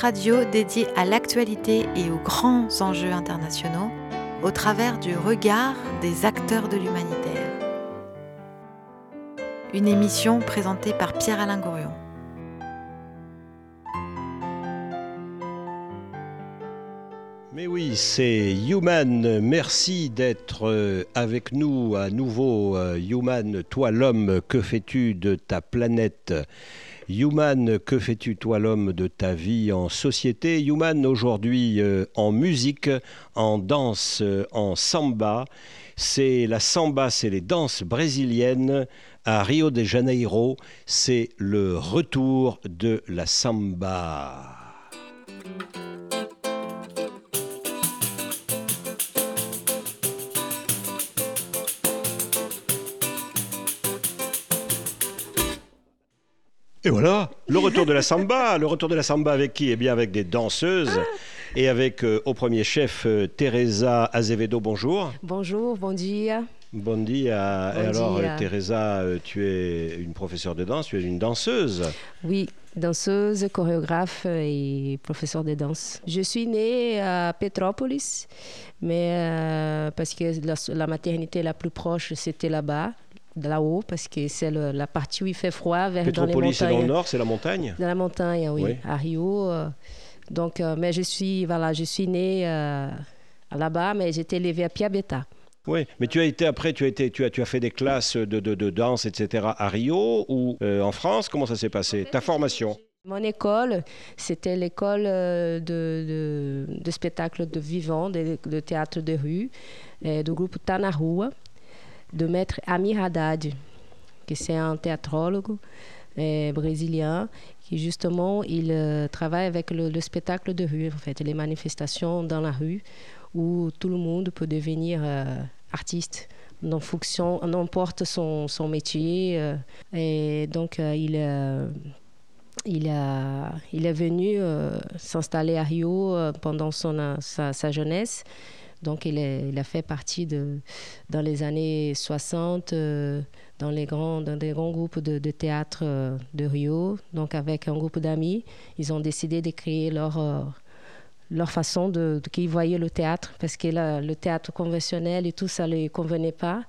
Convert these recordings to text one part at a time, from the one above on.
Radio dédié à l'actualité et aux grands enjeux internationaux au travers du regard des acteurs de l'humanitaire. Une émission présentée par Pierre-Alain Gourion. Mais oui, c'est Human. Merci d'être euh, avec nous à nouveau. euh, Human, toi l'homme, que fais-tu de ta planète? Human, que fais-tu toi l'homme de ta vie en société? Human, aujourd'hui euh, en musique, en danse, euh, en samba. C'est la samba, c'est les danses brésiliennes à Rio de Janeiro. C'est le retour de la samba. Et voilà, le retour de la samba. Le retour de la samba avec qui? Eh bien avec des danseuses et avec euh, au premier chef euh, Teresa Azevedo, bonjour. Bonjour, bon dia. Bon dia. Bon et alors dia. euh, Teresa, tu es une professeure de danse, tu es une danseuse. Oui, danseuse, chorégraphe et professeure de danse. Je suis née à Petropolis, mais euh, parce que la, la maternité la plus proche, c'était là-bas, là-haut, parce que c'est la partie où il fait froid, vers dans les Petropolis, c'est dans le montagnes. nord, c'est la montagne? Dans la montagne, oui, Oui. à Rio. euh, donc, euh, mais je suis, voilà, je suis née euh, là-bas, mais été élevée à Piabeta. Oui, mais tu as été après, tu as, été, tu as, tu as fait des classes de, de, de danse, etc. à Rio ou en France? Comment ça s'est passé? Ta formation? Mon école, c'était l'école de, de, de spectacle de vivant, de, de théâtre de rue, du groupe Tá na Rua, de maître Amir Haddad, qui c'est un théatrologue euh, brésilien, qui justement, il euh, travaille avec le, le spectacle de rue, en fait, les manifestations dans la rue, où tout le monde peut devenir euh, artiste. En fonction, n'importe son, son métier. et donc, il, il, a, il est venu s'installer à Rio pendant son, sa jeunesse. Donc, il, a fait partie de, dans les années 60 euh, dans, les grands, dans des grands groupes de, théâtre euh, de Rio. Donc, avec un groupe d'amis, ils ont décidé de créer leur, euh, leur façon de, de voyaient le théâtre, parce que le théâtre conventionnel et tout ça ne les convenait pas.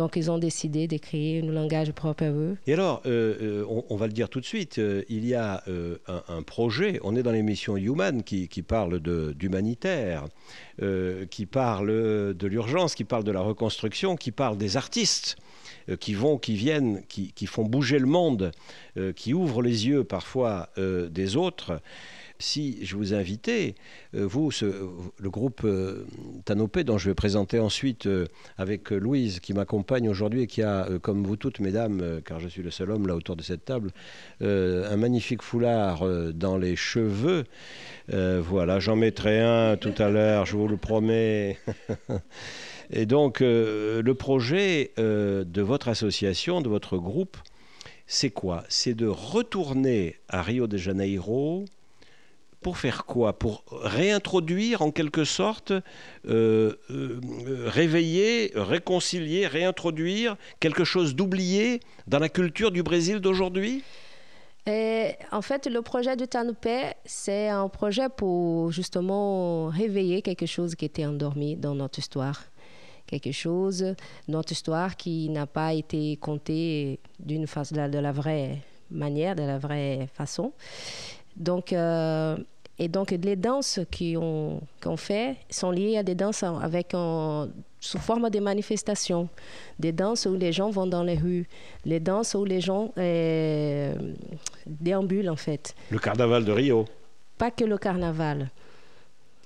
Donc, ils ont décidé de créer un langage propre à eux. Et alors, euh, euh, on, va le dire tout de suite, euh, il y a un, projet, on est dans l'émission Human qui, parle d'humanitaire, qui parle de l'urgence, qui parle de la reconstruction, qui parle des artistes qui vont, qui viennent, qui, font bouger le monde, qui ouvrent les yeux parfois des autres. Si je vous invitais, euh, vous, le groupe euh, Tanopé, dont je vais présenter ensuite euh, avec Louise, qui m'accompagne aujourd'hui et qui a, comme vous toutes, mesdames, car je suis le seul homme là autour de cette table, un magnifique foulard dans les cheveux. Voilà, j'en mettrai un tout à l'heure, je vous le promets. et donc, le projet de votre association, de votre groupe, c'est quoi? C'est de retourner à Rio de Janeiro pour faire quoi Pour réintroduire en quelque sorte, euh, euh, réveiller, réconcilier, réintroduire quelque chose d'oublié dans la culture du Brésil d'aujourd'hui? Et, en fait, le projet du Tanupé, c'est un projet pour justement réveiller quelque chose qui était endormi dans notre histoire. Quelque chose, notre histoire qui n'a pas été contée de la vraie manière, de la vraie façon. Donc, euh, et donc, les danses qu'on qu'on fait sont liées à des danses avec un- sous forme de manifestations. Des danses où les gens vont dans les rues, les danses où les gens euh, déambulent en fait. Le carnaval de Rio. Pas que le carnaval.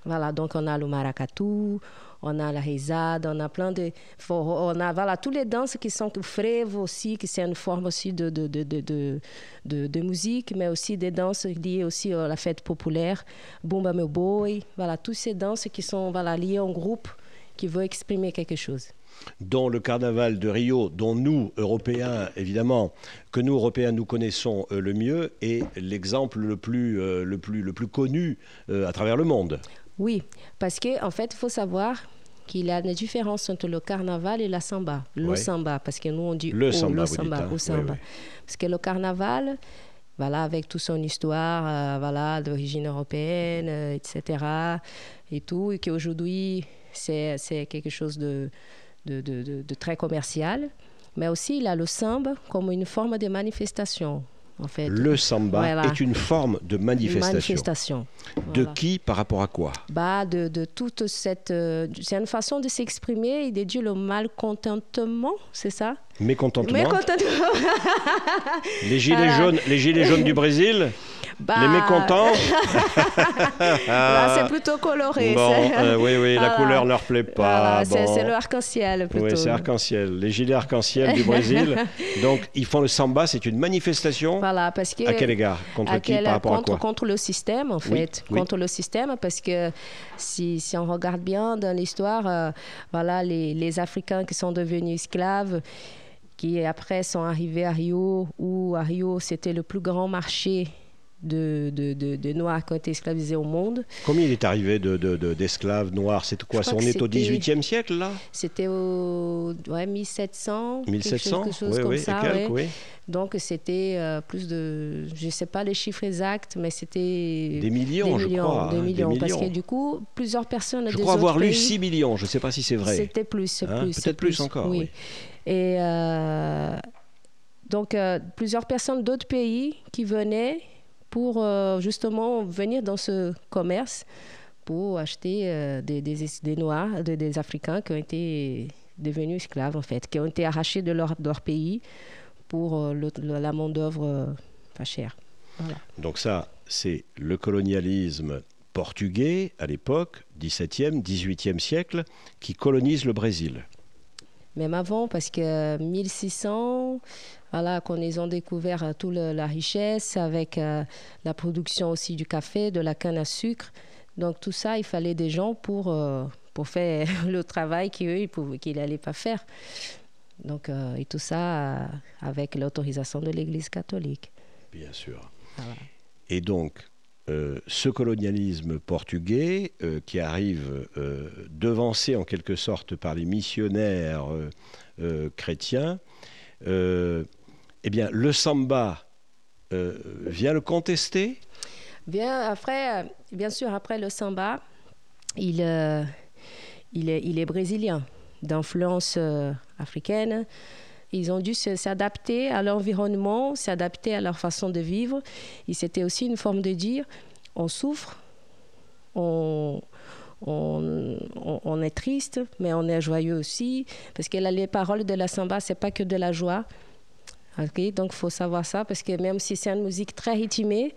Voilà, donc on a le maracatu, on a la risada, on a plein de on a voilà, toutes les danses qui sont le aussi, qui c'est une forme aussi de, de, de, de, de, musique, mais aussi des danses liées aussi à la fête populaire, Bumba Meu Boi, voilà, toutes ces danses qui sont voilà, liées en groupe, qui veulent exprimer quelque chose. dont le carnaval de Rio, dont nous, Européens, évidemment, que nous, Européens, nous connaissons euh, le mieux, est l'exemple le, plus, euh, le, plus, le plus connu euh, à travers le monde. Oui, parce qu'en en fait, il faut savoir qu'il y a une différence entre le carnaval et la samba. Le samba, parce que nous on dit Le oh, samba, le samba, dites, hein. samba. Oui, oui. Parce que le carnaval, voilà, avec toute son histoire, voilà, d'origine européenne, etc. Et tout, et qu'aujourd'hui, c'est, c'est quelque chose de, de, de, de, très commercial. Mais aussi, il a le samba comme une forme de manifestation. En fait. Le samba est une forme de manifestation. manifestation. De qui par rapport à quoi? Bah, de, de toute cette. Euh, c'est une façon de s'exprimer et de dire le malcontentement, c'est ça? Mécontentement. Mécontentement. les, gilets jaunes, les gilets jaunes du Brésil? bah... Les mécontents c'est plutôt coloré. Bon, euh, oui, oui, la couleur ne leur plaît pas. C'est, le arc-en-ciel plutôt. Oui, c'est arc-en-ciel. Les gilets arc-en-ciel du Brésil. Donc, ils font le samba, c'est une manifestation. Voilà, parce que. À quel égard? Contre qui? Par rapport contre, à quoi? Contre le système, en fait. Contre le système, parce que si, si on regarde bien dans l'histoire, euh, voilà, les, les Africains qui sont devenus esclaves, qui après sont arrivés à Rio, où à Rio c'était le plus grand marché de, de, de, Noirs qui ont été esclavisés au monde. Combien il est arrivé d'esclaves de, noirs? C'est quoi On est au 18e siècle, là? C'était au ouais, 1700. 1700 quelque chose, comme ça. Donc, c'était euh, plus de. Je ne sais pas les chiffres exacts, mais c'était. Des millions, des millions, je crois. Des, millions, Parce que du coup, plusieurs personnes. Je crois avoir lu 6 millions, je ne sais pas si c'est vrai. C'était plus. Hein, plus Peut-être plus, encore. Oui. Et. Euh, donc, euh, plusieurs personnes d'autres pays qui venaient pour euh, justement venir dans ce commerce pour acheter euh, des, des, Noirs, des, Africains qui ont été devenus esclaves, en fait, qui ont été arrachés de leur, leur pays pour euh, la main-d'œuvre pas chère. Donc, ça, c'est le colonialisme portugais à l'époque, 17e, 18e siècle, qui colonise le Brésil. Même avant, parce que 1600, voilà, qu'on ils ont découvert euh, toute la richesse avec euh, la production aussi du café, de la canne à sucre. Donc tout ça, il fallait des gens pour, euh, pour faire le travail qu'ils n'allaient pas faire. Donc, et tout ça avec l'autorisation de l'Église catholique. Bien sûr. Et donc, ce colonialisme portugais qui arrive devancé en quelque sorte par les missionnaires chrétiens, eh bien, le samba euh, vient le contester Bien, après, bien sûr, après le samba, il, euh, il, est, il est brésilien, d'influence euh, africaine. Ils ont dû s'adapter à l'environnement, s'adapter à leur façon de vivre. Et c'était aussi une forme de dire on souffre, on, on, on, est triste, mais on est joyeux aussi. Parce que les paroles de la samba, c'est pas que de la joie, donc, il faut savoir ça parce que même si c'est une musique très rythmée,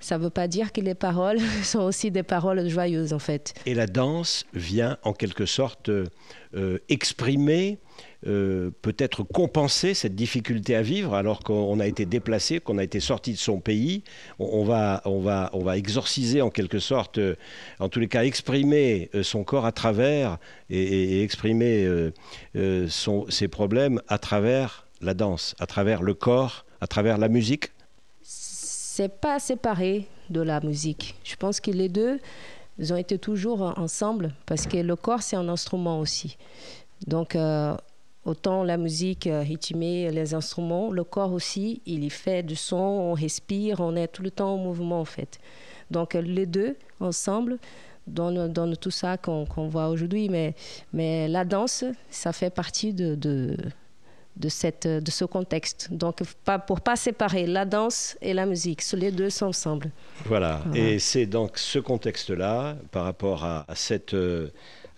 ça ne veut pas dire que les paroles sont aussi des paroles joyeuses, en fait. Et la danse vient en quelque sorte euh, exprimer, euh, peut-être compenser cette difficulté à vivre alors qu'on a été déplacé, qu'on a été sorti de son pays. On, va, exorciser en quelque sorte, euh, en tous les cas exprimer son corps à travers et, exprimer ses problèmes à travers la danse à travers le corps, à travers la musique? C'est pas séparé de la musique. Je pense que les deux ils ont été toujours ensemble parce que le corps c'est un instrument aussi. Donc euh, autant la musique euh, rythmée, les instruments, le corps aussi, il y fait du son, on respire, on est tout le temps en mouvement en fait. Donc les deux ensemble donnent, tout ça qu'on voit aujourd'hui. Mais, mais la danse, ça fait partie de, cette, de ce contexte. Donc, pas, pour pas séparer la danse et la musique, les deux sont ensemble. Voilà, et c'est donc ce contexte-là, par rapport à, cette,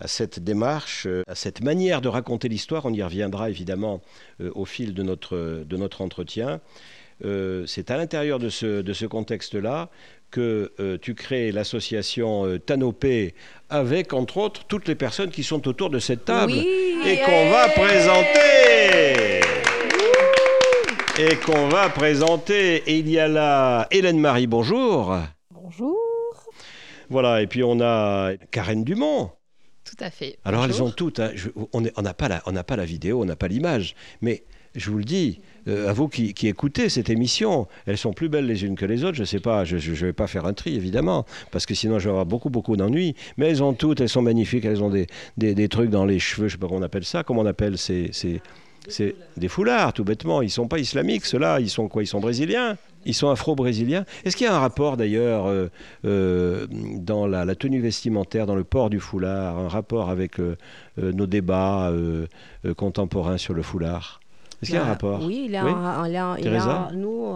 à cette démarche, à cette manière de raconter l'histoire, on y reviendra évidemment euh, au fil de notre, de notre entretien. Euh, c'est à l'intérieur de ce, de ce contexte-là que euh, tu crées l'association euh, Tanopé avec, entre autres, toutes les personnes qui sont autour de cette table et qu'on va présenter. Et qu'on va présenter. Et il y a là Hélène Marie, bonjour. Bonjour. Voilà, et puis on a Karen Dumont. Tout à fait. Alors elles ont toutes, hein, on n'a pas, la, pas la vidéo, on n'a pas l'image, mais je vous le dis, euh, à vous qui, écoutez cette émission, elles sont plus belles les unes que les autres. Je ne sais pas, je ne vais pas faire un tri évidemment, parce que sinon j'aurai beaucoup beaucoup d'ennuis. Mais elles ont toutes, elles sont magnifiques, elles ont des, des, trucs dans les cheveux, je ne sais pas comment on appelle ça. Comment on appelle ces, ces, des foulards, tout bêtement. Ils ne sont pas islamiques, ceux-là. Ils sont quoi Ils sont brésiliens? Ils sont afro-brésiliens. Est-ce qu'il y a un rapport d'ailleurs euh, euh, dans la, tenue vestimentaire, dans le port du foulard, un rapport avec euh, nos débats contemporains sur le foulard? Est-ce qu'il y a un bah, rapport Oui, il y a, nous,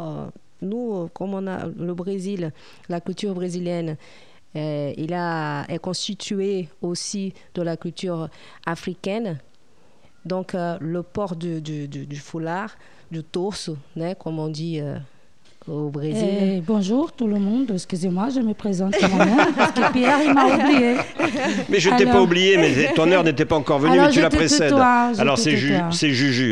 nous, comme on a le Brésil, la culture brésilienne, il a, est constitué aussi de la culture africaine. Donc, le port du, du, foulard, du torse, né, comme on dit au Brésil. Eh, bonjour tout le monde, excusez-moi, je me présente moi-même parce que Pierre il m'a oublié. Mais je ne t'ai pas oublié, mais ton heure n'était pas encore venue, mais tu la précèdes. Alors c'est Juju,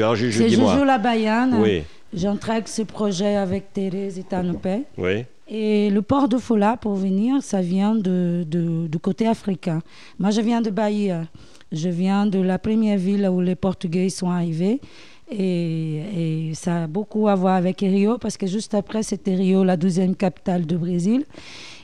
hein, Juju, dis-moi. C'est Juju la Bayane. Oui. J'entraîne ce projet avec Thérèse et Tanopé. Oui. Et le port de Fola, pour venir, ça vient de, de, du côté africain. Moi, je viens de Bahia. Je viens de la première ville où les Portugais sont arrivés. Et, ça a beaucoup à voir avec Rio, parce que juste après, c'était Rio, la deuxième capitale du Brésil.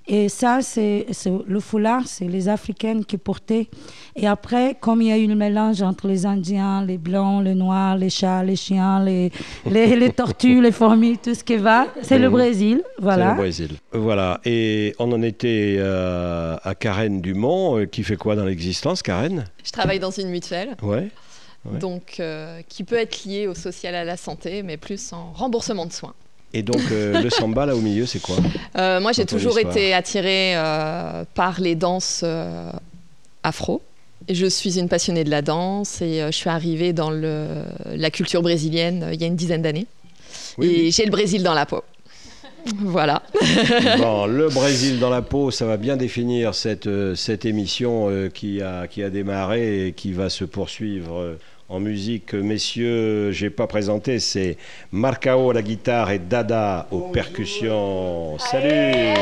Et ça, c'est le foulard, c'est les Africaines qui portaient. Et après, comme il y a eu le mélange entre les Indiens, les Blancs, les Noirs, les chats, les chiens, les, les, tortues, les fourmis, tout ce qui va, c'est le Brésil. Voilà. C'est le Brésil. Voilà. Et on en était euh, à Karen Dumont, euh, qui fait quoi dans l'existence, Karen? Je travaille dans une mutuelle. Ouais donc euh, qui peut être lié au social à la santé, mais plus en remboursement de soins. Et donc euh, le samba là au milieu, c'est quoi euh, Moi, j'ai toujours été attirée par les danses afro. Je suis une passionnée de la danse et je suis arrivée dans le, la culture brésilienne il y a une dizaine d'années. et j'ai le Brésil dans la peau. Voilà. bon, le Brésil dans la peau, ça va bien définir cette, cette émission qui, a, qui a démarré et qui va se poursuivre en musique, messieurs, j'ai pas présenté, c'est Marcao à la guitare et Dada aux percussions. Salut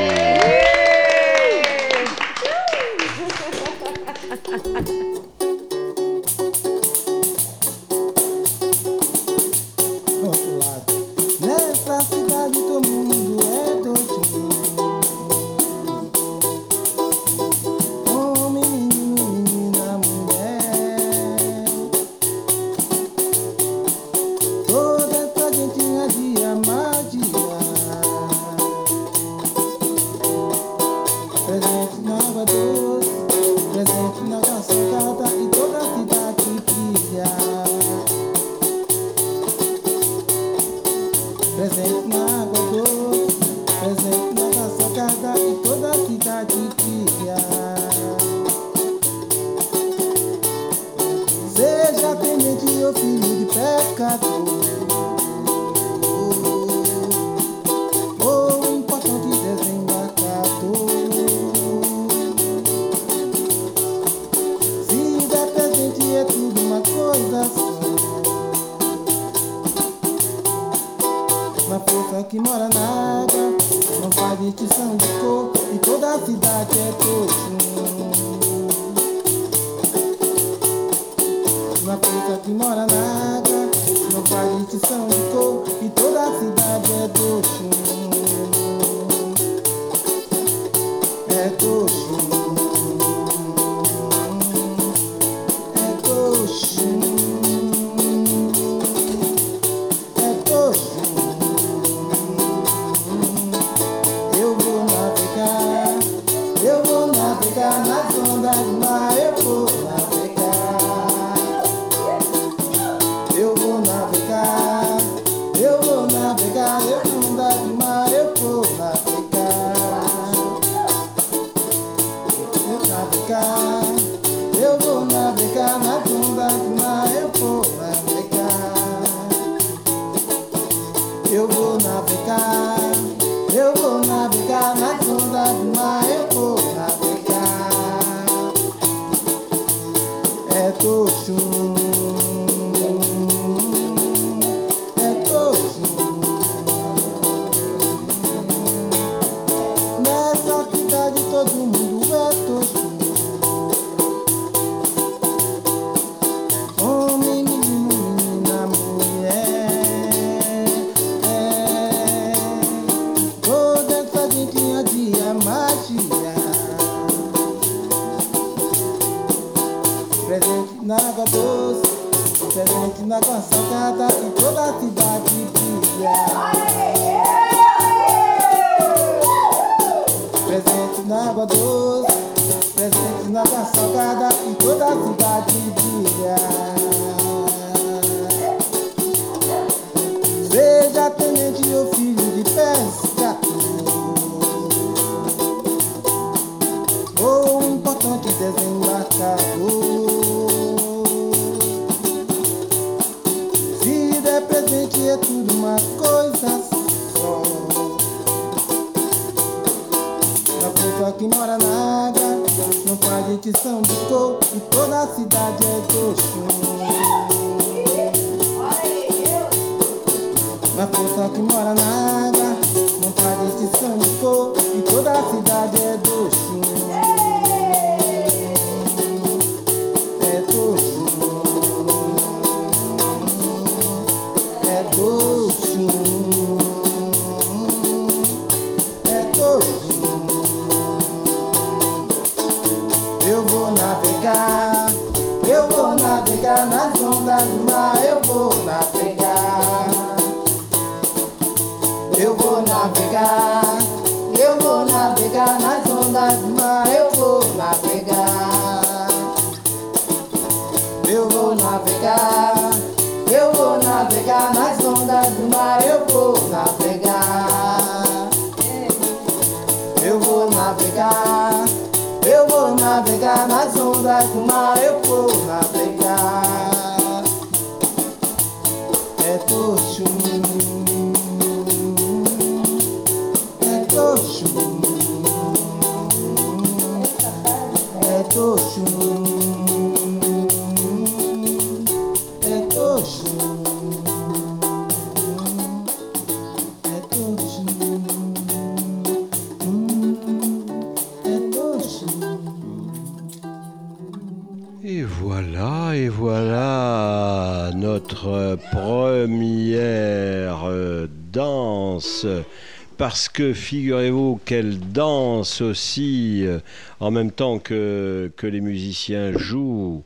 Parce que figurez-vous qu'elle danse aussi euh, en même temps que, que les musiciens jouent.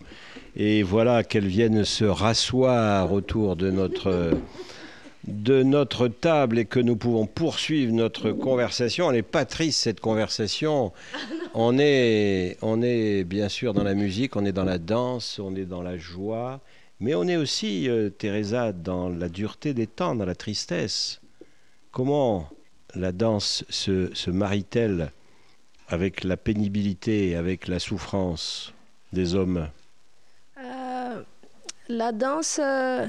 Et voilà qu'elles viennent se rasseoir autour de notre, de notre table et que nous pouvons poursuivre notre conversation. Elle n'est pas triste cette conversation. On est, on est bien sûr dans la musique, on est dans la danse, on est dans la joie, mais on est aussi, euh, Teresa, dans la dureté des temps, dans la tristesse. Comment la danse se, marie-t-elle avec la pénibilité, avec la souffrance des hommes? Euh, la danse, euh,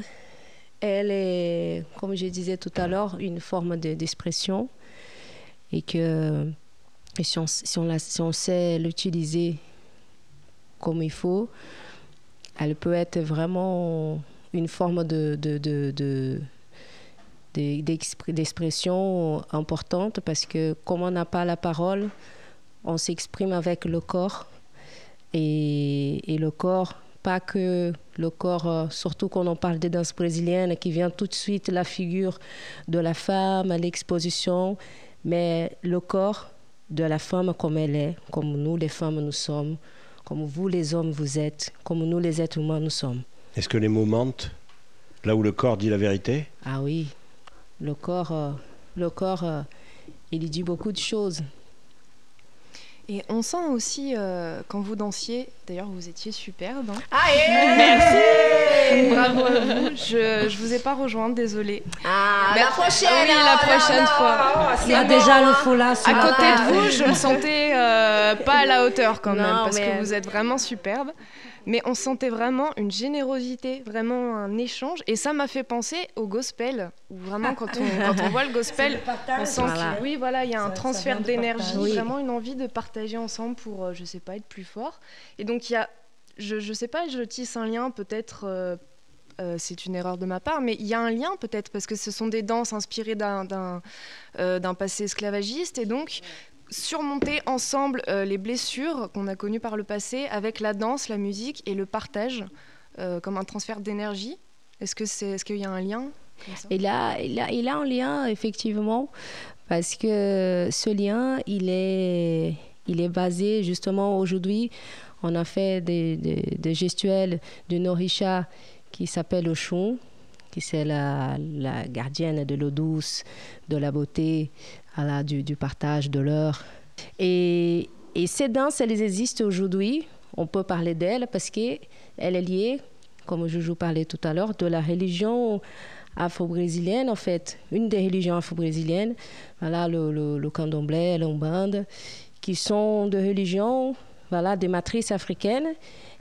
elle est, comme je disais tout à l'heure, une forme de- d'expression et que si, on, si sait l'utiliser comme il faut, elle peut être vraiment une forme de, d'expression importante parce que comme on n'a pas la parole, on s'exprime avec le corps et, et le corps, pas que le corps, euh, surtout quand on parle des danses brésiliennes, qui vient tout de suite la figure de la femme à l'exposition, mais le corps de la femme comme elle est, comme nous les femmes nous sommes, comme vous les hommes vous êtes, comme nous les êtres humains nous sommes. Est-ce que les mots mentent Là où le corps dit la vérité? Ah oui, le corps, euh, le corps, euh, il dit beaucoup de choses. Et on sent aussi, euh, quand vous dansiez, d'ailleurs vous étiez superbe. hein. Merci Bravo à vous. Je ne vous ai pas rejointe, désolée. Ah, Mais- la prochaine Oui, la prochaine fois. Il y a déjà le foulard sur À côté de vous, je me sentais euh, pas à la hauteur quand même, Non, parce mais- que vous êtes vraiment superbe. Mais on sentait vraiment une générosité, vraiment un échange. Et ça m'a fait penser au gospel, où vraiment quand on, quand on voit le gospel, on sent Voilà. qu'il oui, voilà, il y a un Ça- transfert d'énergie. Oui. vraiment une envie de partager ensemble pour, euh, je sais pas, être plus fort. Et donc il y a, je, je sais pas, je tisse un lien peut-être. euh, euh, c'est une erreur de ma part, mais il y a un lien peut-être parce que ce sont des danses inspirées euh, d'un passé esclavagiste et donc surmonter ensemble euh, les blessures qu'on a connues par le passé avec la danse, la musique et le partage euh, comme un transfert d'énergie. Est-ce que c'est, est-ce qu'il y a un lien comme ça? Il a, a, un lien, effectivement, parce que ce lien, il est, il est basé justement aujourd'hui. On a fait des gestuels de Norisha qui s'appelle Oshun, qui c'est la, la gardienne de l'eau douce, de la beauté, du, du partage, de l'heure. Et et ces danses, elles existent aujourd'hui. On peut parler d'elles parce qu'elle est liée, comme Joujou parlait tout à l'heure, de la religion afro-brésilienne, en fait, une des religions afro-brésiliennes, voilà, le, le, le candomblé, l'umbanda, qui sont de religions, voilà, des matrices africaines,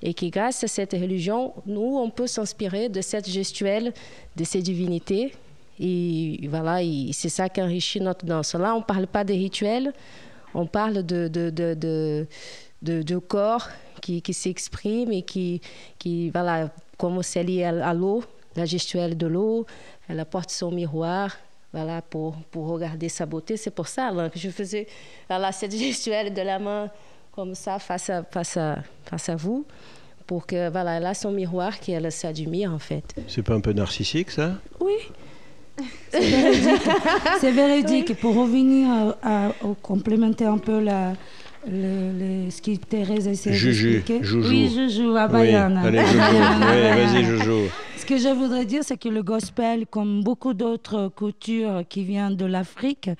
et qui, grâce à cette religion, nous, on peut s'inspirer de cette gestuelle, de ces divinités, et voilà, c'est ça qui enrichit notre danse. Là, on ne parle pas des rituels, on parle de, de, de, de, corps qui, qui s'exprime et qui, qui, voilà, comme c'est lié à, à l'eau, la gestuelle de l'eau, elle apporte son miroir, voilà, pour, pour regarder sa beauté. C'est pour ça là, que je faisais voilà, cette gestuelle de la main comme ça face à, face à, face à vous, pour que, voilà, elle a son miroir qui elle s'admire en fait. C'est pas un peu narcissique ça? Oui. C'est véridique. C'est véridique. Pour revenir à, complémenter un peu la, le, le, ce que Thérèse essaie Juju, d'expliquer. Joujou. Oui, Joujou, à Oui, Bayana. allez, Joujou. Oui, vas-y, Joujou. Ce que je voudrais dire, c'est que le gospel, comme beaucoup d'autres cultures qui viennent de l'Afrique,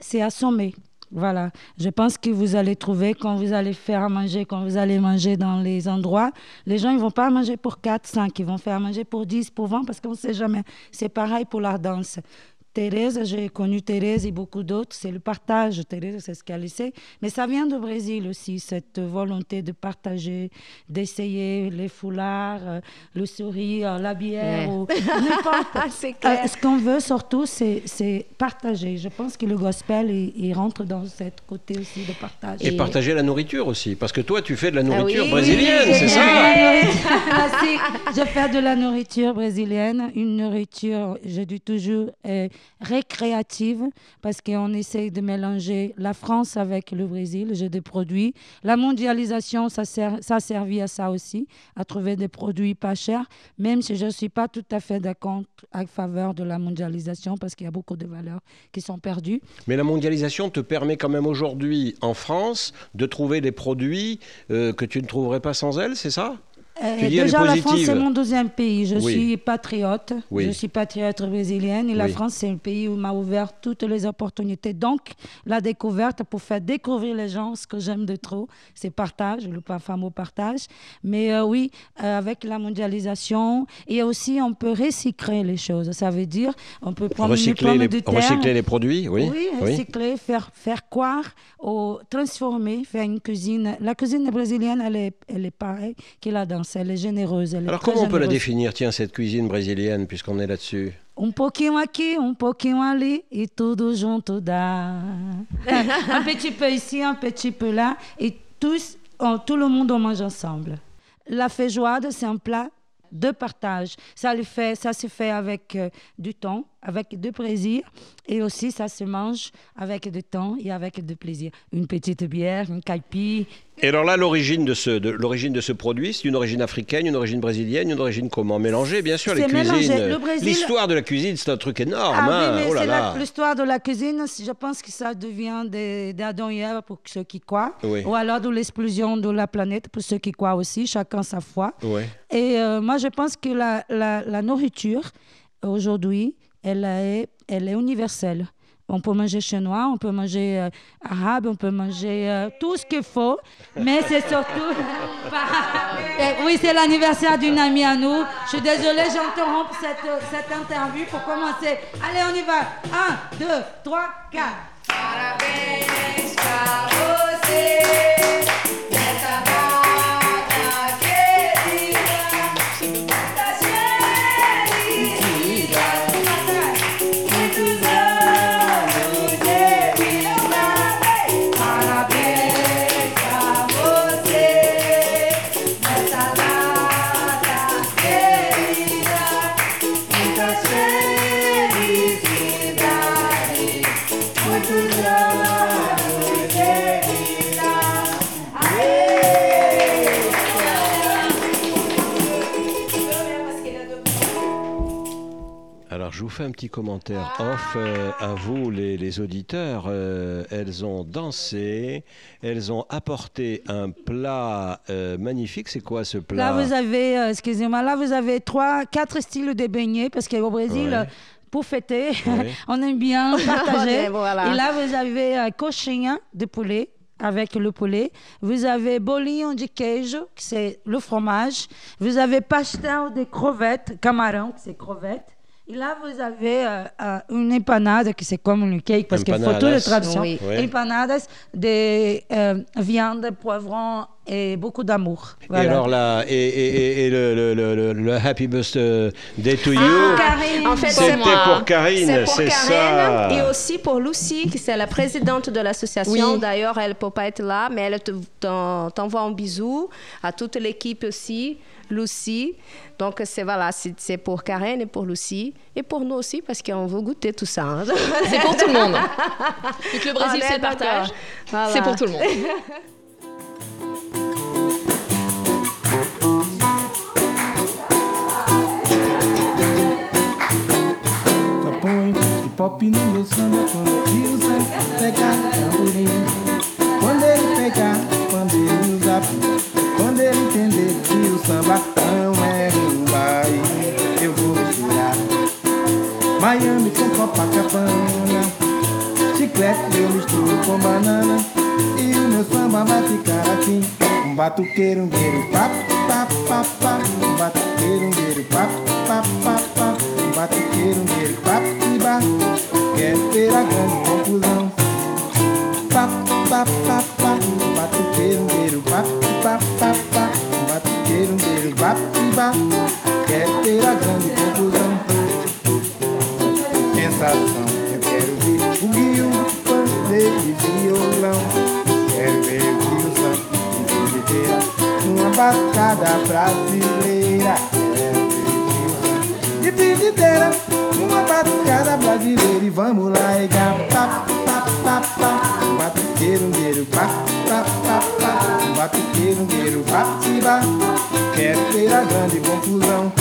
c'est assommé. Voilà, je pense que vous allez trouver quand vous allez faire manger, quand vous allez manger dans les endroits, les gens ils vont pas manger pour 4, 5, ils vont faire manger pour 10, pour 20 parce qu'on ne sait jamais. C'est pareil pour la danse. Thérèse, j'ai connu Thérèse et beaucoup d'autres, c'est le partage. Thérèse, c'est ce qu'elle essaie. Mais ça vient du Brésil aussi, cette volonté de partager, d'essayer les foulards, euh, le sourire, la bière, Ouais. ou n'importe. c'est clair. Euh, ce qu'on veut surtout, c'est c'est partager. Je pense que le gospel, il, il rentre dans ce côté aussi de partage. Et partager la nourriture aussi, parce que toi, tu fais de la Ah nourriture oui, brésilienne, oui, c'est oui, ça Ah, si, je fais de la nourriture brésilienne, une nourriture, je dis toujours, euh, récréative, parce qu'on essaye de mélanger la France avec le Brésil. J'ai des produits. La mondialisation, ça, sert, ça a à ça aussi, à trouver des produits pas chers, même si je ne suis pas tout à fait d'accord à faveur de la mondialisation, parce qu'il y a beaucoup de valeurs qui sont perdues. Mais la mondialisation te permet quand même aujourd'hui, en France, de trouver des produits euh, que tu ne trouverais pas sans elle, c'est ça? Euh, déjà, la France, c'est mon deuxième pays. Je Oui. suis patriote. Oui. Je suis patriote brésilienne. Et la. France, c'est un pays où m'a ouvert toutes les opportunités. Donc, la découverte pour faire découvrir les gens, ce que j'aime de trop, c'est partage, le fameux partage. Mais euh, oui, euh, avec la mondialisation, et aussi, on peut recycler les choses. Ça veut dire, on peut prendre une recycler pomme les, de terre. recycler les produits, oui. Oui, recycler, faire, faire croire, ou transformer, faire une cuisine. La cuisine brésilienne, elle est, elle est pareille que la danse, elle est généreuse. Elle Alors comment on peut la définir, tiens, cette cuisine brésilienne, puisqu'on est là-dessus Um pouquinho aqui, um pouquinho ali e tudo junto dá. un petit peu ici, un petit peu là et tous, oh, tout le monde en mange ensemble. La feijoada, c'est un plat de partage. Ça, le fait, ça se fait avec euh, du temps, avec du plaisir et aussi ça se mange avec du temps et avec du plaisir. Une petite bière, une caipi. Et alors là, l'origine de ce, de, l'origine de ce produit, c'est une origine africaine, une origine brésilienne, une origine comment? Mélangée, bien sûr, les cuisines. Brésil- L'histoire de la cuisine, c'est un truc énorme. Ah hein. oui, oh l'histoire de la cuisine. Je pense que ça devient d'Adam et Ève pour ceux qui croient. Oui. Ou alors de l'explosion de la planète pour ceux qui croient aussi, chacun sa foi. Et euh, moi, je pense que la, la- la nourriture, aujourd'hui, elle est, elle est universelle. On peut manger chinois, on peut manger euh, arabe, on peut manger euh, tout ce qu'il faut, mais c'est surtout... Eh, oui, c'est l'anniversaire d'une amie à nous. Je suis désolée, j'interromps cette, euh, cette interview pour commencer. Allez, on y va. Un, deux, trois, quatre. Parabéns pra você Alors, je vous fais un petit commentaire off euh, à vous, les, les auditeurs. Euh, elles ont dansé, elles ont apporté un plat euh, magnifique. C'est quoi ce plat? Là, vous avez, excusez-moi, là, vous avez trois, quatre styles de beignets, parce qu'au Brésil, Ouais. pour fêter, on aime bien partager. Voilà. Et là, vous avez coxinha de poulet, avec le poulet. Vous avez bolinho de queijo, que c'est le fromage. Vous avez pastel de crevettes, camarão, c'est crevettes. Et là, vous avez euh, euh, une empanada, que c'est comme une cake, parce qu'il faut toutes les traductions. Oui. Oui. Empanadas de euh, viande, poivron et beaucoup d'amour. Et Voilà. alors là, et, et- et- et le, le- le- le- le Happy Birthday to you, Karine. En fait, c'était pour Karine, C'est ça. et aussi pour Lucie, qui c'est la présidente de l'association. Oui. D'ailleurs, elle ne peut pas être là, mais elle te- t'en- t'envoie un bisou à toute l'équipe aussi, Lucie. Donc, c'est voilà, c'est pour Karen et pour Lucie et pour nous aussi, parce qu'on veut goûter tout ça. hein. C'est pour tout le monde. Vu que le Brésil, c'est le partage. Voilà. C'est pour tout le monde. Hop no meu samba quando o pegar tamborim. Quando ele pegar, quando ele usar, samba não é rumba, aí eu vou misturar. Miami com Copacabana, chiclete eu misturo com banana e o meu samba vai ficar assim. Um batuqueiro, um pá, pá, pá, pá. Um batuqueiro, um pá, pá, pá, pá. Um batuqueiro, um gueiro, pá, pá. Quer ter a grande confusão. Pá, pá, pá, pá. Um batuqueiro, um pá, pá, pá. Um ter um beijo guapiba, quer ter a grande confusão. Sensação, eu quero ver o um pandeiro e violão. Quero ver o rio santo de inteira, uma bacana brasileira. Quero ver o de frigideira, uma batucada brasileira e vamos lá, e gapa, pa, pa, pa, querungueiro, pá, pá, pá, pá. guerreiro, querungueiro, bate, bá. Quero ter a grande confusão.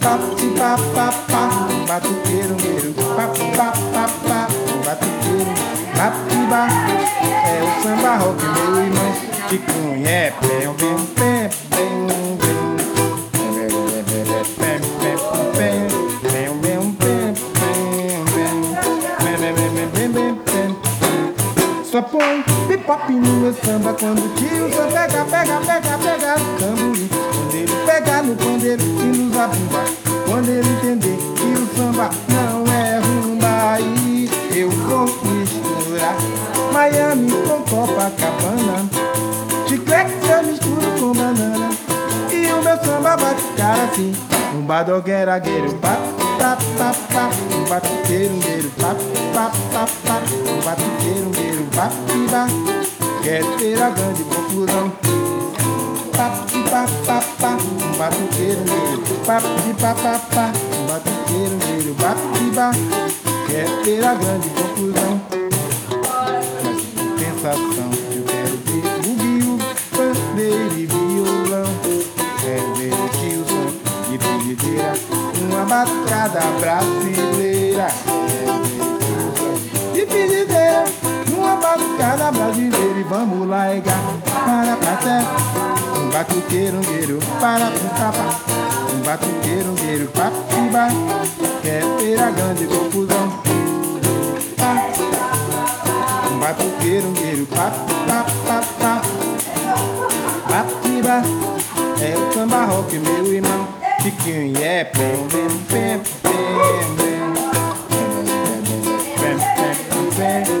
Bate, pá, pá, pá. Bate querungueiro, pá, pá, pá, pá. Bate queiro, bate, bá. É o samba rock, meu irmão. Que cunha é pé, Só põe pipop no meu samba quando o tio só pega, pega, pega, pega o tamborim. Quando ele pegar no pandeiro e nos abumba. Quando ele entender que o samba não é rumba, aí eu vou misturar Miami com Copacabana. Chiclete eu misturo com banana. E o meu samba vai ficar assim. Um badogueiragueiro, pá, pá, pá, pá. Um batuqueiro, um pá, pá, pá, pá. Um batuqueiro, um Papiba quer ter a grande confusão. Papi papapá, um batuqueiro negro. Papi papapá, um batuqueiro negro. Papiba quer ter a grande confusão. Mas que sensação, eu quero ter bugio, pandeiro e violão. Quero ver o tio de frigideira, uma batucada brasileira. Quero ver o tio de uma batucada brasileira. E vamos lá, ega, para pra terra. Um batuqueiro, um para pro tapa. Um batuqueiro, um papiba. Quer ter a grande confusão. Um batuqueiro, um gueiro, pá, pá, pá, pá. Batiba, é o samba rock, meu irmão. Chiquinho é pem, pem, pem, pem, pem. Pem, pem, pem, pem,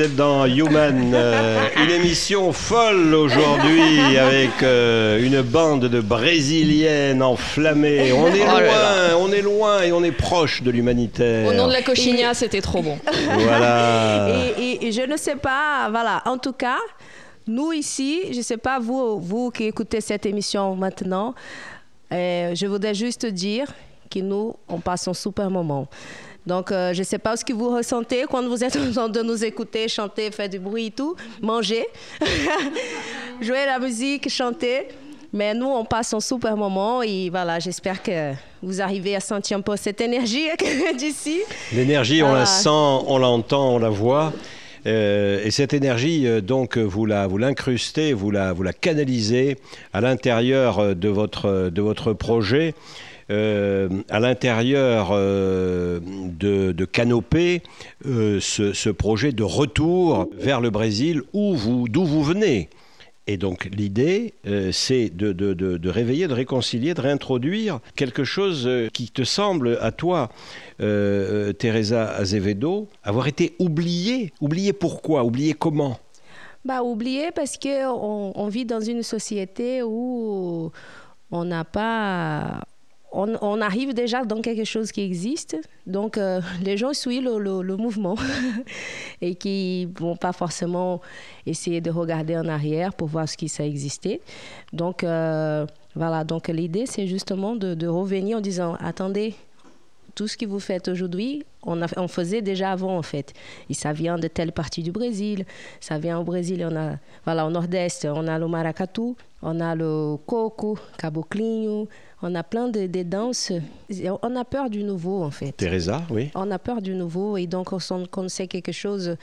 Vous êtes dans Human, euh, une émission folle aujourd'hui avec euh, une bande de Brésiliennes enflammées. On est Oh loin, on est loin et on est proche de l'humanitaire. Au nom de la cochinilla, c'était trop bon. Voilà. Et, et- et je ne sais pas, voilà, en tout cas, nous ici, je ne sais pas vous, vous qui écoutez cette émission maintenant, euh, je voudrais juste dire que nous, on passe un super moment. Donc, euh, je ne sais pas ce que vous ressentez quand vous êtes en train de nous écouter, chanter, faire du bruit et tout, manger, jouer la musique, chanter. Mais nous, on passe un super moment et voilà, j'espère que vous arrivez à sentir un peu cette énergie d'ici. L'énergie, on Ah. la sent, on l'entend, on la voit. Euh, et cette énergie, euh, donc, vous la, vous l'incrustez, vous la, vous la canalisez à l'intérieur de votre, de votre projet. À l'intérieur de, de, Canopée, ce, ce, projet de retour vers le Brésil où vous, d'où vous venez. Et donc l'idée, euh, c'est de, réveiller, de réconcilier, de réintroduire quelque chose euh, qui te semble à toi, euh, Teresa Azevedo, avoir été oublié. Oublié pourquoi? Oublié comment? Bah, Oublié parce qu'on on vit dans une société où on n'a pas on, arrive déjà dans quelque chose qui existe. Donc, euh, les gens suivent le, mouvement et qui vont pas forcément essayer de regarder en arrière pour voir ce qui ça existait. Donc, euh, voilà. Donc, l'idée, c'est justement de, revenir en disant attendez, tout ce que vous faites aujourd'hui, on, on, faisait déjà avant en fait. Et ça vient de telle partie du Brésil. Ça vient au Brésil, on a, voilà, au nord-est, on a le maracatu, on a le coco, caboclinho, on a plein de, danses. On a peur du nouveau, en fait. Teresa, oui. On a peur du nouveau et donc on, sait quelque chose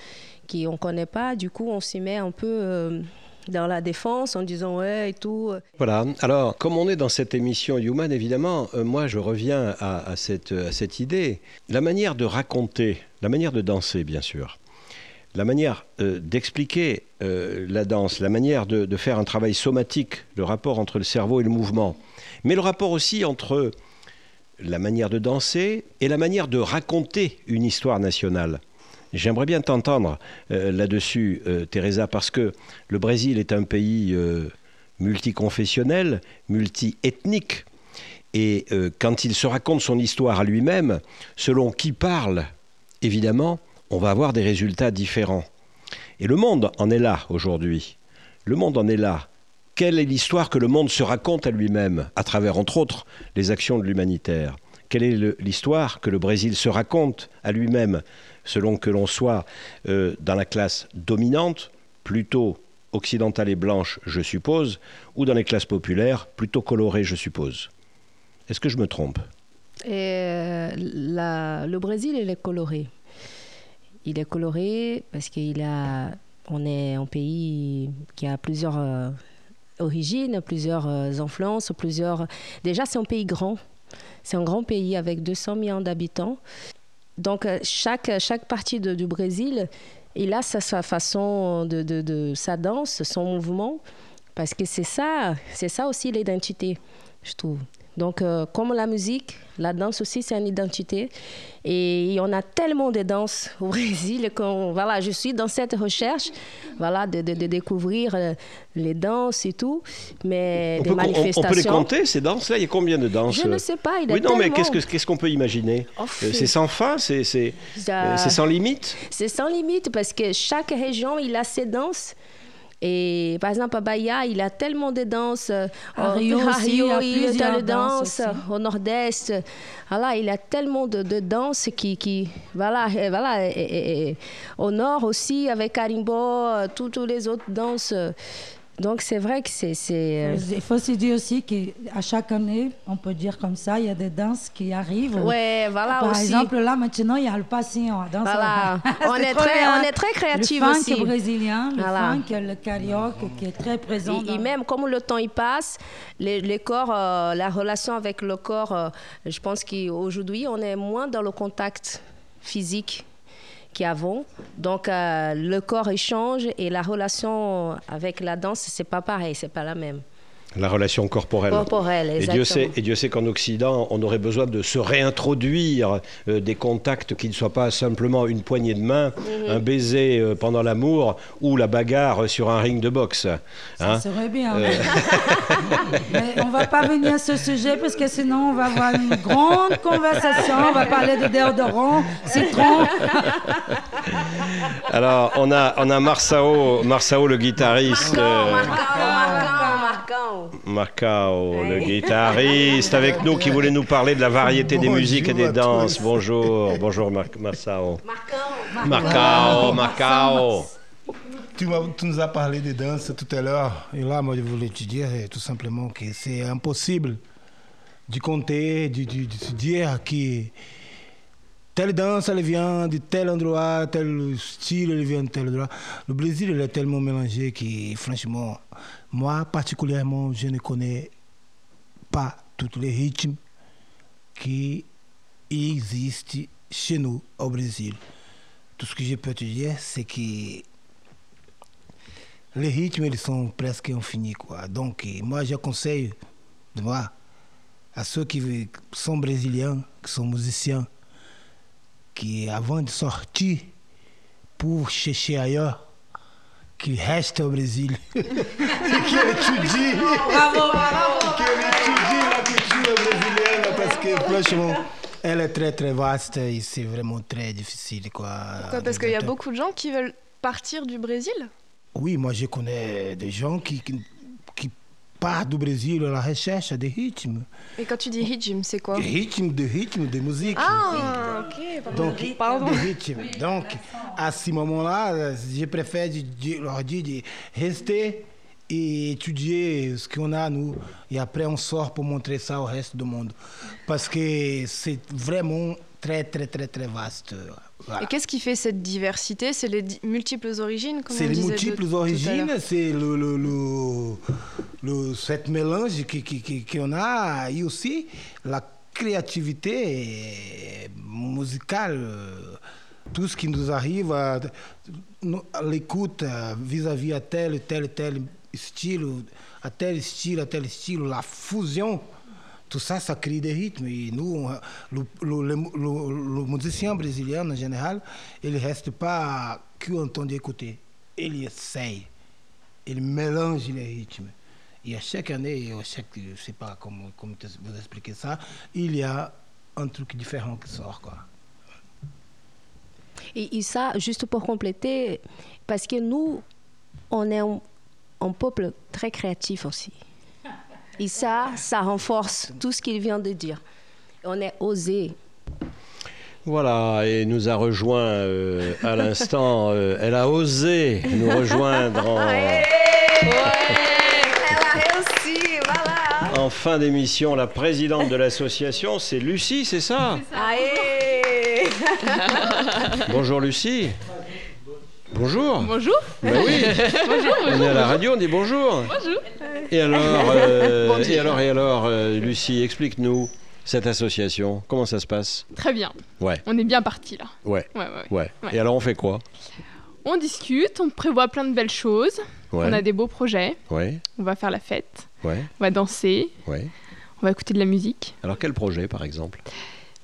qu'on ne connaît pas, du coup on s'y met un peu... Euh, dans la défense en disant ouais et tout. Voilà. Alors, comme on est dans cette émission Human, évidemment, euh, moi je reviens à, cette, idée. La manière de raconter, la manière de danser, bien sûr, la manière euh, d'expliquer la danse, la manière de, faire un travail somatique, le rapport entre le cerveau et le mouvement, mais le rapport aussi entre la manière de danser et la manière de raconter une histoire nationale. J'aimerais bien t'entendre euh, là-dessus, euh, Teresa, parce que le Brésil est un pays euh, multiconfessionnel, multiethnique. Et quand il se raconte son histoire à lui-même, selon qui parle, évidemment, on va avoir des résultats différents. Et le monde en est là aujourd'hui. Le monde en est là quelle est l'histoire que le monde se raconte à lui-même, à travers, entre autres, les actions de l'humanitaire? Quelle est l'histoire que le Brésil se raconte à lui-même, selon que l'on soit euh, dans la classe dominante, plutôt occidentale et blanche, je suppose, ou dans les classes populaires, plutôt colorées, je suppose Est-ce que je me trompe? Euh, Le Brésil, il est coloré. Il est coloré parce qu'il est un pays qui a plusieurs euh, origines, plusieurs influences, plusieurs... Déjà, c'est un pays grand. C'est un grand pays avec 200 millions d'habitants. Donc, euh, chaque, chaque partie du Brésil, il a sa, sa façon de, de, de, sa danse, son mouvement, parce que c'est ça, c'est ça aussi l'identité, je trouve. Donc, euh, comme la musique, la danse aussi, c'est une identité. Et on a tellement de danses au Brésil que voilà, je suis dans cette recherche voilà, de, de, découvrir euh, les danses et tout. Mais on des peut, manifestations. On, peut les compter, ces danses-là? Il y a combien de danses? Je ne sais pas. Il oui, non, mais qu'est-ce qu'on peut imaginer? Oh, euh, C'est sans fin C'est sans limite? C'est sans limite parce que chaque région, il a ses danses. Et par exemple, à Bahia, il a tellement de danses. Euh, à Rio, aussi, il, y a de danses. Au nord-est, voilà, il a tellement de, de danses qui, qui, voilà, et, voilà. Et, au nord aussi, avec Karimbo, euh, toutes les autres danses. Donc c'est vrai que c'est... Euh, il faut se dire aussi qu'à chaque année, on peut dire comme ça, il y a des danses qui arrivent. Ouais, voilà Par aussi. exemple, là maintenant, il y a le passing. Voilà. on, est très, on est très créatifs aussi. Le funk brésilien, le funk, le carioca qui est très présent. Et, même comme le temps il passe, les, les corps, euh, la relation avec le corps, euh, je pense qu'aujourd'hui, on est moins dans le contact physique qu'avant. Donc, euh, le corps échange et la relation avec la danse, c'est pas pareil, c'est pas la même. La relation corporelle. Corporelle, exactement. Et Dieu sait, et Dieu sait qu'en Occident, on aurait besoin de se réintroduire euh, des contacts qui ne soient pas simplement une poignée de main, mhm. un baiser euh, pendant l'amour ou la bagarre sur un ring de boxe. Ça hein. serait bien. Euh... Mais on va pas venir à ce sujet parce que sinon on va avoir une grande conversation. On va parler de déodorant, citron. Alors on a on a Marsao, Marsao le guitariste. Marcao, Marcao, Marcao. Marcao. le guitariste, avec nous qui voulait nous parler de la variété des musiques et des danses. Bonjour, bonjour Marcao. Marcao, Marcao. Tu, nous as parlé des danses tout à l'heure. Et là, moi, je voulais te dire eh, tout simplement que c'est impossible de compter, de, dire que telle danse, elle vient de tel endroit, tel style, elle vient de tel endroit. Le Brésil, il est tellement mélangé que, franchement, moi, particulièrement, je ne connais pas tous les rythmes qui existent chez nous, au Brésil. Tout ce que je peux te dire, c'est que les rythmes, ils sont presque infinis, quoi. Donc, moi, je conseille, à ceux qui sont brésiliens, qui sont musiciens, qui avant de sortir pour chercher ailleurs, qui restent au Brésil, qui étudient, Bravo, bravo, qui étudient la culture brésilienne, parce que franchement, elle est très très vaste et c'est vraiment très difficile. Quoi, Pourquoi? Parce qu'il y a beaucoup de gens qui veulent partir du Brésil? Oui, moi je connais des gens qui, qui, partent du Brésil à la recherche des rythmes. Et quand tu dis rythme, c'est quoi Des rythmes, des rythmes, de musique. Ah, ok, pardon. Donc, Pardon. des rythmes. Donc, à ce moment-là, je préfère de- de leur dire de rester et étudier ce qu'on a, nous. Et après, on sort pour montrer ça au reste du monde. Parce que c'est vraiment très, très, très, très vaste. Voilà. Et qu'est-ce qui fait cette diversité? C'est les multiples origines C'est les de- multiples origines, c'est le, le, le, le- cette mélange qui- qui- qui- qu'on a et aussi la créativité musicale. Tout ce qui nous arrive, à, nous- à l'écoute euh, vis-à-vis à tel, tel, tel style, à tel style, à tel style, la fusion. Tout ça, ça crée des rythmes. Et nous, le, musicien brésilien, en général, il ne reste pas qu'en train d'écouter. Il essaye. Il mélange les rythmes. Et à chaque année, à chaque, je ne sais pas comment, comment vous expliquer ça, il y a un truc différent qui sort. Quoi. Et, ça, juste pour compléter, parce que nous, on est un peuple très créatif aussi. Et ça, ça renforce tout ce qu'il vient de dire. On est osé. Voilà, et nous a rejoint euh, à l'instant, euh, elle a osé nous rejoindre en, en fin d'émission. La présidente de l'association, c'est Lucie, c'est ça? Bonjour Lucie. Bonjour. Bonjour. Ben oui. On est à la radio, on dit bonjour. Bonjour. Et alors, euh, et alors, et alors, euh, Lucie, explique-nous cette association. Comment ça se passe? Très bien. Ouais, On est bien parti là. ouais, Ouais, ouais, ouais. ouais. Ouais. Et alors, on fait quoi? On discute, on prévoit plein de belles choses. Ouais, On a des beaux projets. ouais, On va faire la fête. ouais, On va danser. ouais. On va écouter de la musique. Alors, quel projet, par exemple?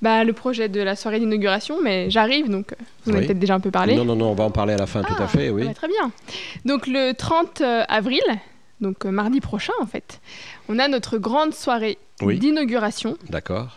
Bah, le projet de la soirée d'inauguration, mais j'arrive donc euh, vous en avez Oui. peut-être déjà un peu parlé. Non, non, non, on va en parler à la fin, tout à fait, oui. Ah bah, très bien. Donc le 30 avril, donc euh, mardi prochain en fait, on a notre grande soirée Oui. d'inauguration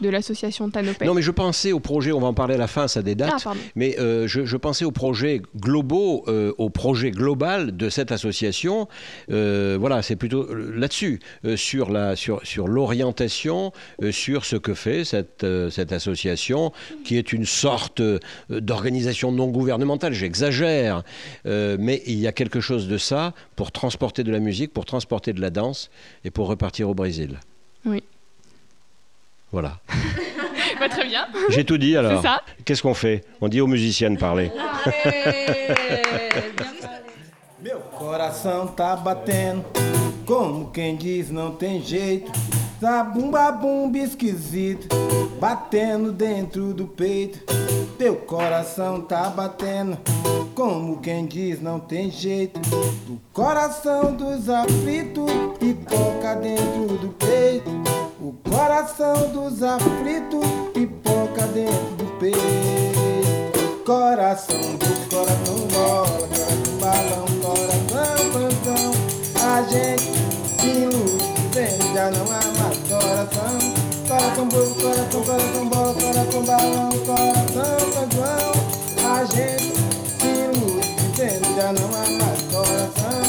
de l'association Tanopé. Non, mais je pensais au projet, on va en parler à la fin, ça des dates. Ah. Mais euh, je, je pensais aux projets globaux, euh, au projet global de cette association. Euh, voilà, c'est plutôt là-dessus, sur la, sur, sur l'orientation, sur ce que fait cette, cette association, qui est une sorte d'organisation non gouvernementale. J'exagère, mais il y a quelque chose de ça pour transporter de la musique, pour transporter de la danse et pour repartir au Brésil. Oui. Voilà. Bah, très bien. J'ai tout dit alors. C'est ça. Qu'est-ce qu'on fait On dit aux musiciens de parler. Meu coração tá batendo, como quem diz não tem jeito. Zabumba bumba esquisito, batendo dentro do peito. Teu coração tá batendo, como quem diz não tem jeito. O coração dos aflitos pipoca dentro do peito. O coração dos aflitos pipoca dentro do peito. Coração do coração coração balão, coração, coração. A gente se ilude, já não há mais coração. Coração bolo, coração, coração bola, coração balão, coração, coração. A gente se ilude, já não há mais coração.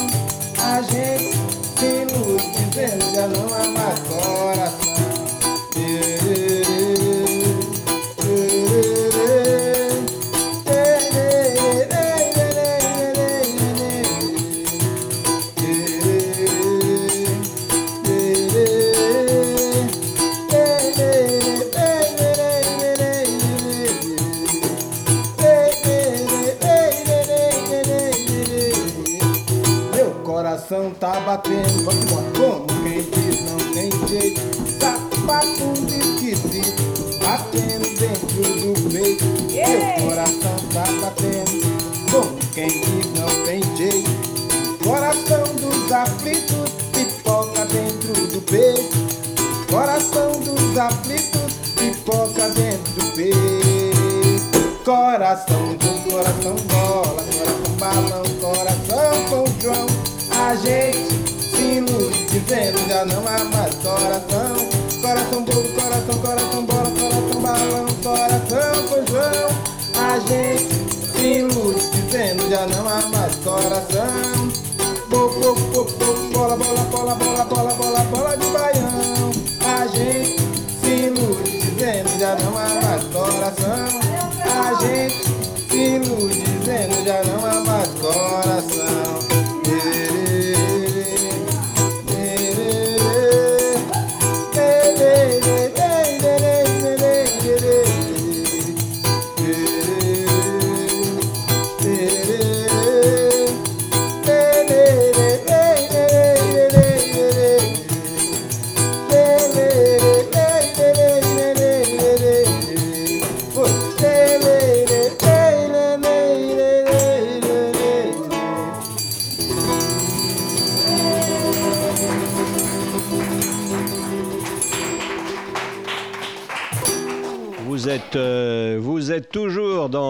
A gente se ilude, já não há mais coração. Tá batendo. Vamos embora. Como quem diz, não tem jeito. Sapato esquisito, batendo dentro do peito. Meu coração tá batendo. Como quem diz, não tem jeito. Coração dos aflitos, já não há mais coração. Coração bolo, coração, coração bola, coração balão, coração com João. A gente se ilude dizendo já não há mais coração. Bo, bo, bo, bo, bola, bola, bola, bola, bola, bola, bola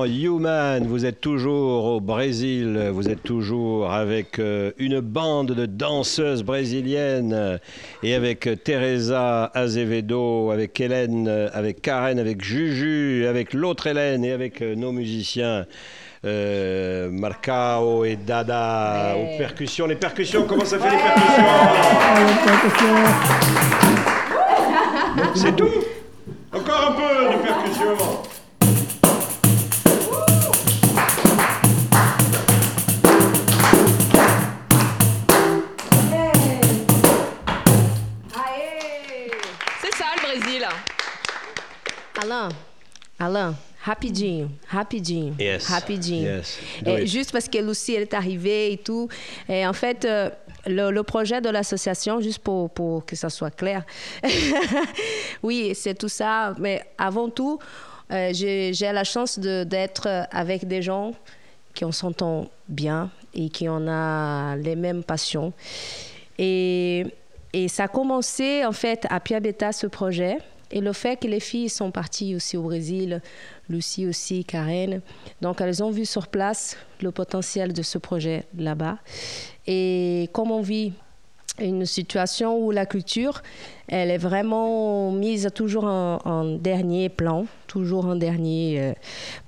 Human, vous êtes toujours au Brésil, vous êtes toujours avec euh, une bande de danseuses brésiliennes euh, et avec euh, Teresa Azevedo, avec Hélène, avec Karen, avec Juju, avec l'autre Hélène et avec nos musiciens. Euh, Marcao et Dada aux percussions. Les percussions, comment ça fait les percussions. C'est tout? Alain, rapidinho, rapidinho, Yes, rapidinho. yes, juste parce que Lucie elle est arrivée et tout. Et en fait, euh, le, le projet de l'association, juste pour, pour que ça soit clair, oui, c'est tout ça. Mais avant tout, euh, j'ai la chance de- d'être avec des gens qui en s'entendent bien et qui en a les mêmes passions. Et, et ça a commencé en fait à Piabeta ce projet. Et le fait que les filles sont parties aussi au Brésil, Lucie aussi, Karen, donc elles ont vu sur place le potentiel de ce projet là-bas. Et comme on vit une situation où la culture, elle est vraiment mise toujours en, en dernier plan, toujours en dernier euh,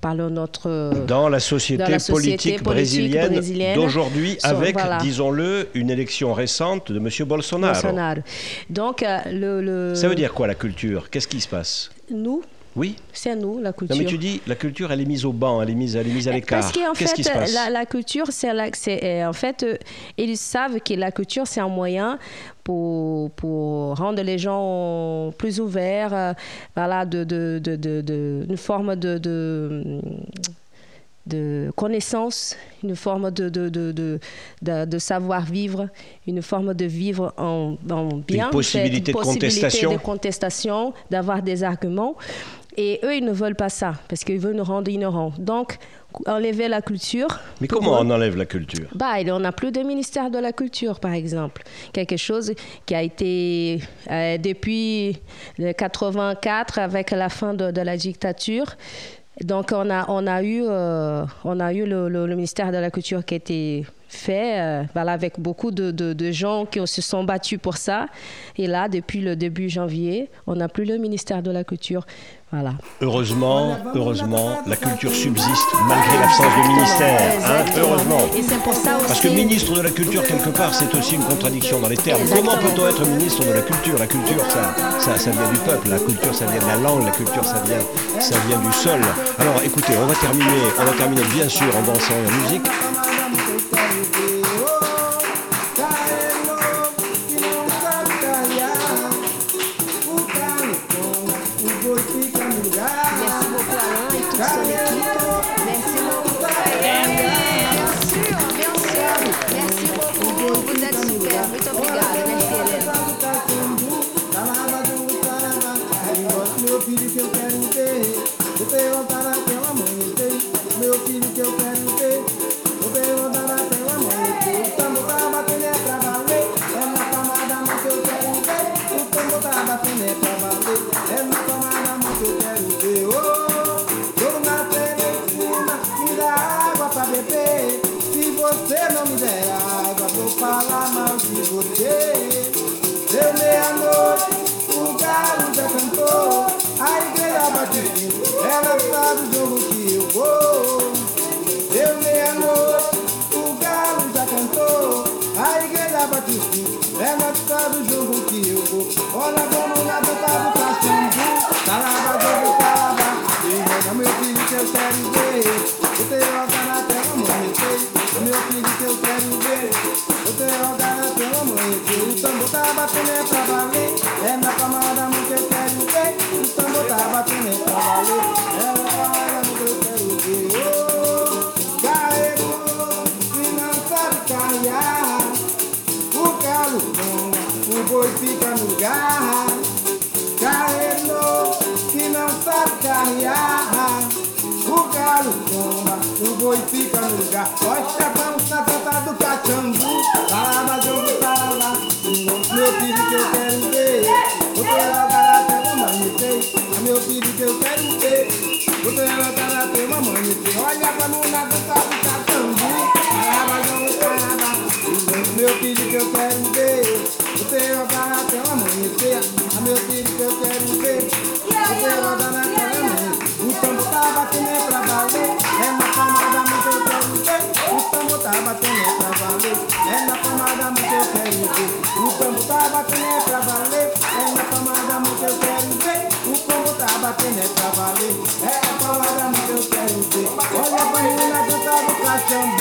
par notre... Dans la société, Dans la société politique, politique brésilienne, brésilienne. d'aujourd'hui, avec, voilà. disons-le, une élection récente de M. Bolsonaro. Bolsonaro. Donc, euh, le, le- Ça veut dire quoi la culture? Qu'est-ce qui se passe? Nous, Oui c'est nous, la culture. Non mais tu dis, la culture, elle est mise au banc, elle est mise, elle est mise à l'écart. Parce qu'en Qu'est-ce fait, qui se passe? la, la culture, c'est la- c'est, euh, en fait, euh, ils savent que la culture, c'est un moyen pour, pour rendre les gens plus ouverts, euh, voilà, de, de, de, de- de- une forme de, de, connaissance, une forme de, de, de, de, de- savoir-vivre, une forme de vivre en, en bien. possibilité de contestation. de contestation, d'avoir des arguments. Et eux, ils ne veulent pas ça, parce qu'ils veulent nous rendre ignorants. Donc, enlever la culture. Mais comment on enlève la culture? Bah, on n'a plus de ministère de la culture, par exemple. Quelque chose qui a été euh, depuis le 84, avec la fin de, de la dictature. Donc, on a, on a eu, euh, on a eu le, le- le ministère de la culture qui a été fait, euh, voilà, avec beaucoup de, de- de gens qui se sont battus pour ça. Et là, depuis le début janvier, on n'a plus le ministère de la culture. Voilà. Heureusement, heureusement, la culture subsiste malgré l'absence de ministère. hein, heureusement. Parce que ministre de la culture, quelque part, c'est aussi une contradiction dans les termes. Comment peut-on être ministre de la culture? La culture, ça, ça, ça vient du peuple. La culture, ça vient de la langue. La culture, ça vient, ça vient du sol. Alors, écoutez, on va terminer, on va terminer bien sûr en dansant et en musique. não me der água, vou falar mal de você. Deu meia-noite, o galo já cantou, a igreja bateu, ela sabe o jogo que eu vou. Deu meia-noite, o galo já cantou, a igreja bateu, ela sabe o jogo que eu vou. Olha como na dança do cachimbo, calava, jogo, calava, e meu filho que eu quero ver. batendo é pra valer. É na palma da que eu quero ver. Os tambor tá batendo pra valer. É na palma da que eu quero ver. Se não sabe carregar, O galo o boi fica no lugar. Carregou, se não sabe carrear. O galo toma, o boi fica no lugar. Nós chegamos na planta do cachambu, lá na filho que eu quero. Vou mamãe meu filho que eu quero ver. Vou ela caráter, mamãe. Olha Meu filho que eu quero. Vou some